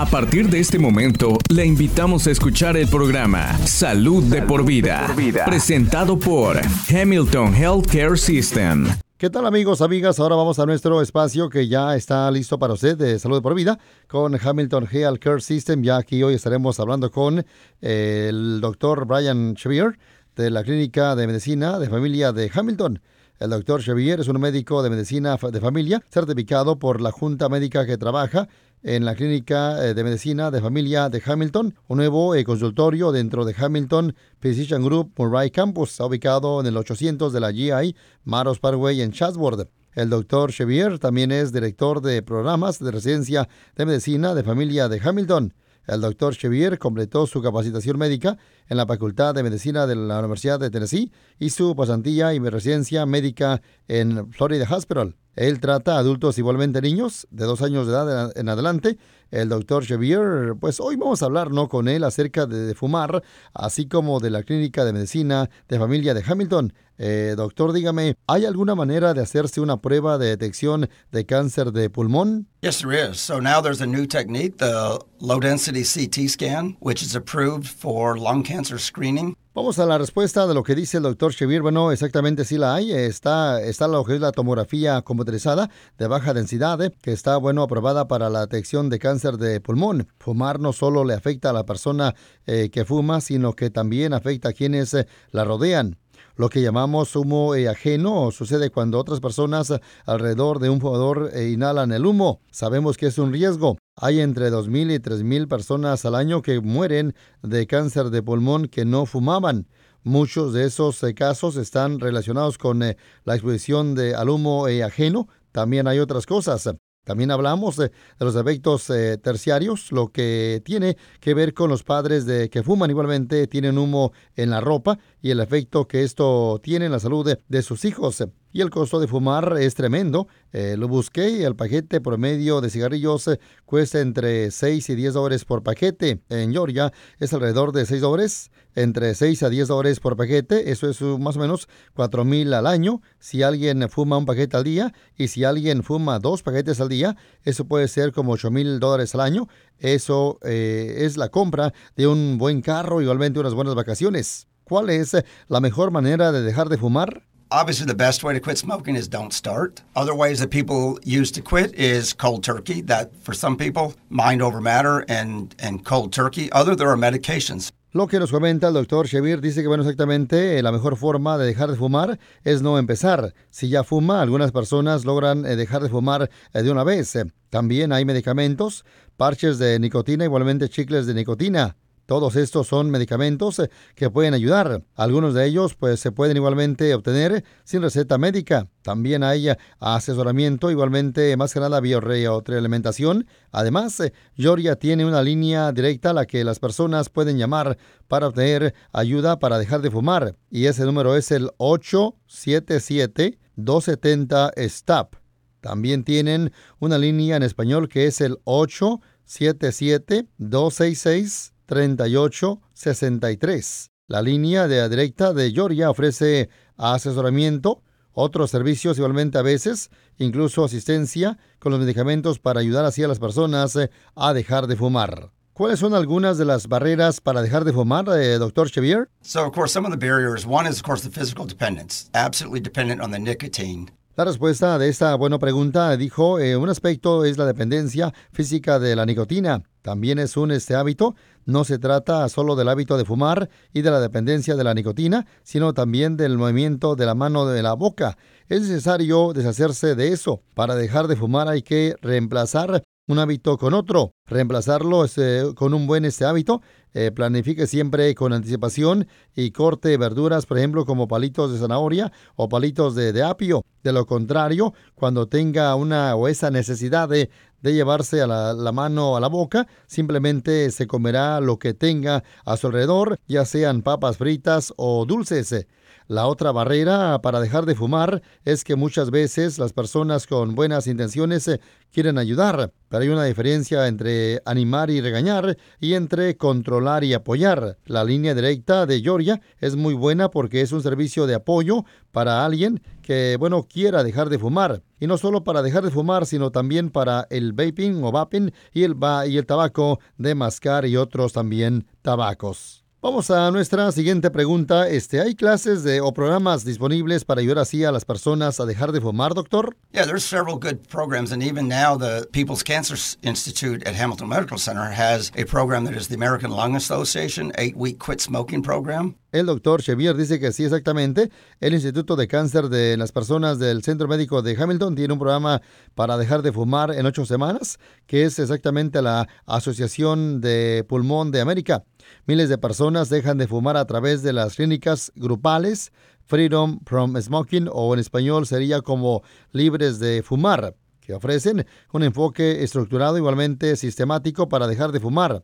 A partir de este momento, le invitamos a escuchar el programa Salud, de, por vida, presentado por Hamilton Healthcare System. ¿Qué tal amigos, amigas? Ahora vamos a nuestro espacio que ya está listo para usted de Salud por Vida con Hamilton Health Care System. Ya aquí hoy estaremos hablando con eh, el doctor Brian Xavier de la Clínica de Medicina de Familia de Hamilton. El doctor Xavier es un médico de medicina de familia certificado por la Junta Médica que trabaja en la Clínica eh, de Medicina de Familia de Hamilton, un nuevo eh, consultorio dentro de Hamilton Physician Group Murray Campus, está ubicado en el 800 de la GI Maros Parkway en Chatsworth. El doctor Xavier también es director de programas de residencia de medicina de familia de Hamilton. El doctor Xavier completó su capacitación médica en la Facultad de Medicina de la Universidad de Tennessee y su pasantía y residencia médica en Florida Hospital. Él trata adultos igualmente niños de dos años de edad en adelante. El doctor Xavier, pues hoy vamos a hablar ¿no? con él acerca de, fumar, así como de la clínica de medicina de familia de Hamilton. Eh, doctor, dígame, ¿hay alguna manera de hacerse una prueba de detección de cáncer de pulmón? Yes, there is. So now there's a new technique, the low density CT scan, which is approved for lung cancer screening. Vamos a la respuesta de lo que dice el doctor Xavier. Bueno, exactamente sí la hay. Está, está lo que es la tomografía computarizada de baja densidad, eh, que está, bueno, aprobada para la detección de cáncer de pulmón. Fumar no solo le afecta a la persona eh, que fuma, sino que también afecta a quienes eh, la rodean. Lo que llamamos humo ajeno sucede cuando otras personas alrededor de un fumador eh, inhalan el humo. Sabemos que es un riesgo. Hay entre 2.000 y 3.000 personas al año que mueren de cáncer de pulmón que no fumaban. Muchos de esos eh, casos están relacionados con la exposición de, al humo ajeno. También hay otras cosas. También hablamos de, los efectos eh, terciarios, lo que tiene que ver con los padres de que fuman igualmente, tienen humo en la ropa y el efecto que esto tiene en la salud de, sus hijos. Y el costo de fumar es tremendo. Eh, lo busqué y el paquete promedio de cigarrillos eh, cuesta entre 6 y 10 dólares por paquete. En Georgia es alrededor de 6 dólares, entre 6 a 10 dólares por paquete. Eso es uh, más o menos 4 mil al año. Si alguien fuma un paquete al día y si alguien fuma dos paquetes al día, eso puede ser como 8 mil dólares al año. Eso eh, es la compra de un buen carro, igualmente unas buenas vacaciones. ¿Cuál es la mejor manera de dejar de fumar? Obviously, the best way to quit smoking is don't start. Other ways that people use to quit is cold turkey. That for some people, mind over matter and, and cold turkey. Other, there are medications. Lo que nos comenta el doctor Shevir dice que, bueno, exactamente eh, la mejor forma de dejar de fumar es no empezar. Si ya fuma, algunas personas logran eh, dejar de fumar eh, de una vez. También hay medicamentos, parches de nicotina, igualmente chicles de nicotina. Todos estos son medicamentos eh, que pueden ayudar. Algunos de ellos pues se pueden igualmente obtener sin receta médica. También hay eh, asesoramiento, igualmente más que nada bioretroalimentación. Además, eh, Georgia tiene una línea directa a la que las personas pueden llamar para obtener ayuda para dejar de fumar. Y ese número es el 877-270-STOP. También tienen una línea en español que es el 877 266 3863. La línea de directa de Georgia ofrece asesoramiento, otros servicios igualmente a veces, incluso asistencia con los medicamentos para ayudar así a las personas eh, a dejar de fumar. ¿Cuáles son algunas de las barreras para dejar de fumar, eh, doctor Xavier? So, of course, some of the barriers. One is, of course, the physical dependence, absolutely dependent on the nicotine. La respuesta de esta buena pregunta dijo, eh, un aspecto es la dependencia física de la nicotina. También es un este hábito. No se trata solo del hábito de fumar y de la dependencia de la nicotina, sino también del movimiento de la mano de la boca. Es necesario deshacerse de eso. Para dejar de fumar hay que reemplazar un hábito con otro. Reemplazarlo este, con un buen este hábito. Eh, planifique siempre con anticipación y corte verduras, por ejemplo, como palitos de zanahoria o palitos de, de apio. De lo contrario, cuando tenga una o esa necesidad de, de llevarse a la, la, mano a la boca, simplemente se comerá lo que tenga a su alrededor, ya sean papas fritas o dulces. La otra barrera para dejar de fumar es que muchas veces las personas con buenas intenciones eh, quieren ayudar, pero hay una diferencia entre animar y regañar y entre controlar y apoyar. La línea directa de Georgia es muy buena porque es un servicio de apoyo para alguien que, bueno, quiera dejar de fumar. Y no solo para dejar de fumar, sino también para el vaping o vaping y el, y el tabaco de mascar y otros también tabacos. Vamos a nuestra siguiente pregunta. Este, ¿Hay clases de, o programas disponibles para ayudar así a las personas a dejar de fumar, doctor? Yeah, there's several good programs, and even now the People's Cancer Institute at Hamilton Medical Center has a program that is the American Lung Association eight-week quit smoking program. El doctor Chevier dice que sí, exactamente. El Instituto de Cáncer de las Personas del Centro Médico de Hamilton tiene un programa para dejar de fumar en ocho semanas, que es exactamente la Asociación de Pulmón de América. Miles de personas dejan de fumar a través de las clínicas grupales Freedom from Smoking o en español sería como libres de fumar, que ofrecen un enfoque estructurado igualmente sistemático para dejar de fumar.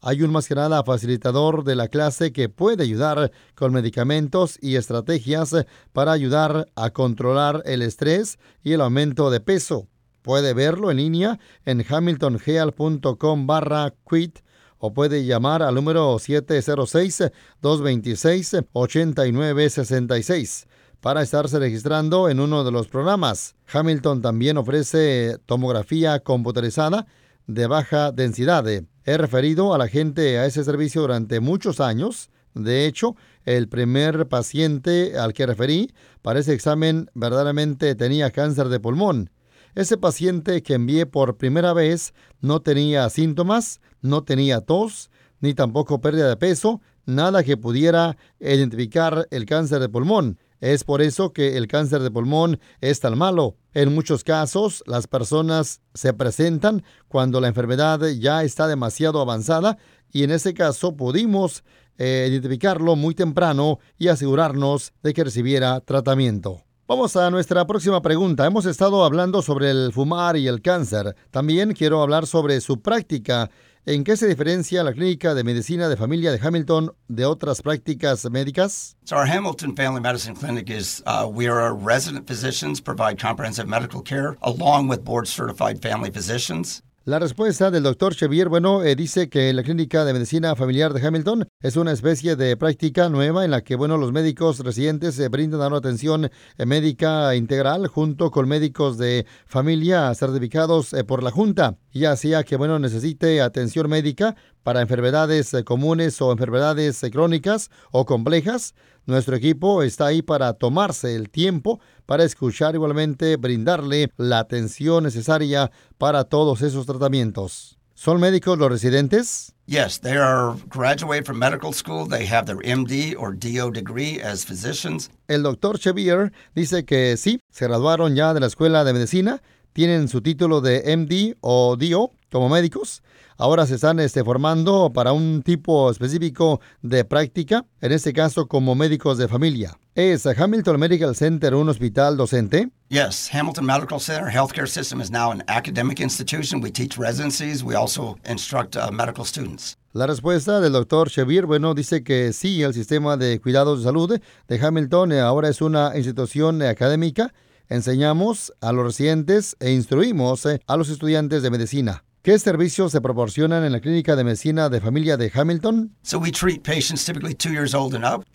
Hay un más facilitador de la clase que puede ayudar con medicamentos y estrategias para ayudar a controlar el estrés y el aumento de peso. Puede verlo en línea en hamiltongeal.com barra quit o puede llamar al número 706-226-8966 para estarse registrando en uno de los programas. Hamilton también ofrece tomografía computarizada de baja densidad. He referido a la gente a ese servicio durante muchos años. De hecho, el primer paciente al que referí para ese examen verdaderamente tenía cáncer de pulmón. Ese paciente que envié por primera vez no tenía síntomas, no tenía tos, ni tampoco pérdida de peso, nada que pudiera identificar el cáncer de pulmón. Es por eso que el cáncer de pulmón es tan malo. En muchos casos, las personas se presentan cuando la enfermedad ya está demasiado avanzada y en ese caso pudimos eh, identificarlo muy temprano y asegurarnos de que recibiera tratamiento. Vamos a nuestra próxima pregunta. Hemos estado hablando sobre el fumar y el cáncer. También quiero hablar sobre su práctica ¿En qué se diferencia la clínica de medicina de familia de Hamilton de otras prácticas médicas? So our Hamilton Family Medicine Clinic is uh, we are resident physicians provide comprehensive medical care along with board certified family physicians. La respuesta del doctor Chevier, bueno, eh, dice que la clínica de medicina familiar de Hamilton es una especie de práctica nueva en la que, bueno, los médicos residentes se brindan una atención eh, médica integral junto con médicos de familia certificados eh, por la Junta, ya sea que, bueno, necesite atención médica para enfermedades comunes o enfermedades crónicas o complejas. Nuestro equipo está ahí para tomarse el tiempo para escuchar igualmente brindarle la atención necesaria para todos esos tratamientos. ¿Son médicos los residentes? Yes, they are graduated from medical school. They have their MD or DO degree as physicians. El doctor Chevier dice que sí, se graduaron ya de la escuela de medicina, tienen su título de MD o DO como médicos ahora se están este, formando para un tipo específico de práctica, en este caso como médicos de familia. ¿Es Hamilton Medical Center un hospital docente? Yes, Hamilton Medical Center Healthcare System is now an academic institution. We teach residencies. We also instruct uh, medical students. La respuesta del doctor Chevier, bueno, dice que sí, el sistema de cuidados de salud de Hamilton eh, ahora es una institución académica. Enseñamos a los residentes e instruimos eh, a los estudiantes de medicina. ¿Qué servicios se proporcionan en la clínica de medicina de familia de Hamilton?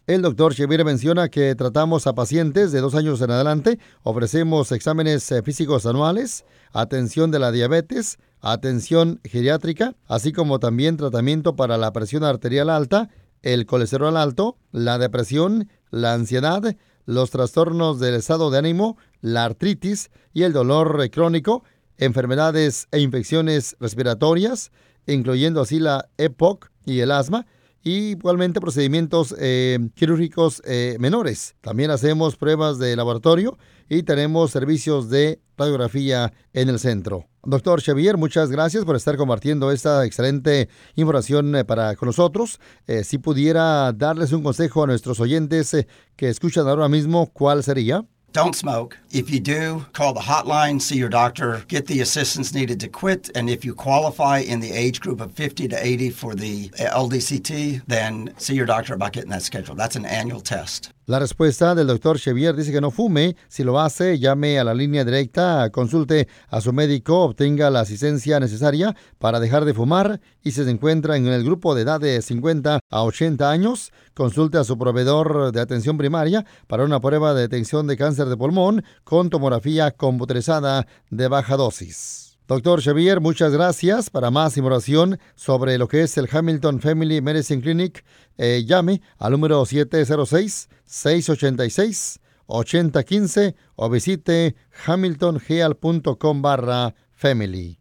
El doctor Chevier menciona que tratamos a pacientes de dos años en adelante, ofrecemos exámenes eh, físicos anuales, atención de la diabetes, atención geriátrica, así como también tratamiento para la presión arterial alta, el colesterol alto, la depresión, la ansiedad, los trastornos del estado de ánimo, la artritis y el dolor crónico enfermedades e infecciones respiratorias, incluyendo así la EPOC y el asma, y igualmente procedimientos eh, quirúrgicos eh, menores. También hacemos pruebas de laboratorio y tenemos servicios de radiografía en el centro. Doctor Xavier, muchas gracias por estar compartiendo esta excelente información eh, para con nosotros. si pudiera darles un consejo a nuestros oyentes que escuchan ahora mismo, ¿cuál sería? Don't smoke. If you do, call the hotline, see your doctor, get the assistance needed to quit. And if you qualify in the age group of 50 to 80 for the LDCT, then see your doctor about getting that scheduled. That's an annual test. La respuesta del doctor Chevier dice que no fume. Si lo hace, llame a la línea directa, consulte a su médico, obtenga la asistencia necesaria para dejar de fumar y si se encuentra en el grupo de edad de 50 a 80 años, consulte a su proveedor de atención primaria para una prueba de detección de cáncer de pulmón con tomografía computarizada de baja dosis. Doctor Xavier, muchas gracias. Para más información sobre lo que es el Hamilton Family Medicine Clinic, eh, llame al número 706-686-8015 o visite hamiltongeal.com barra family.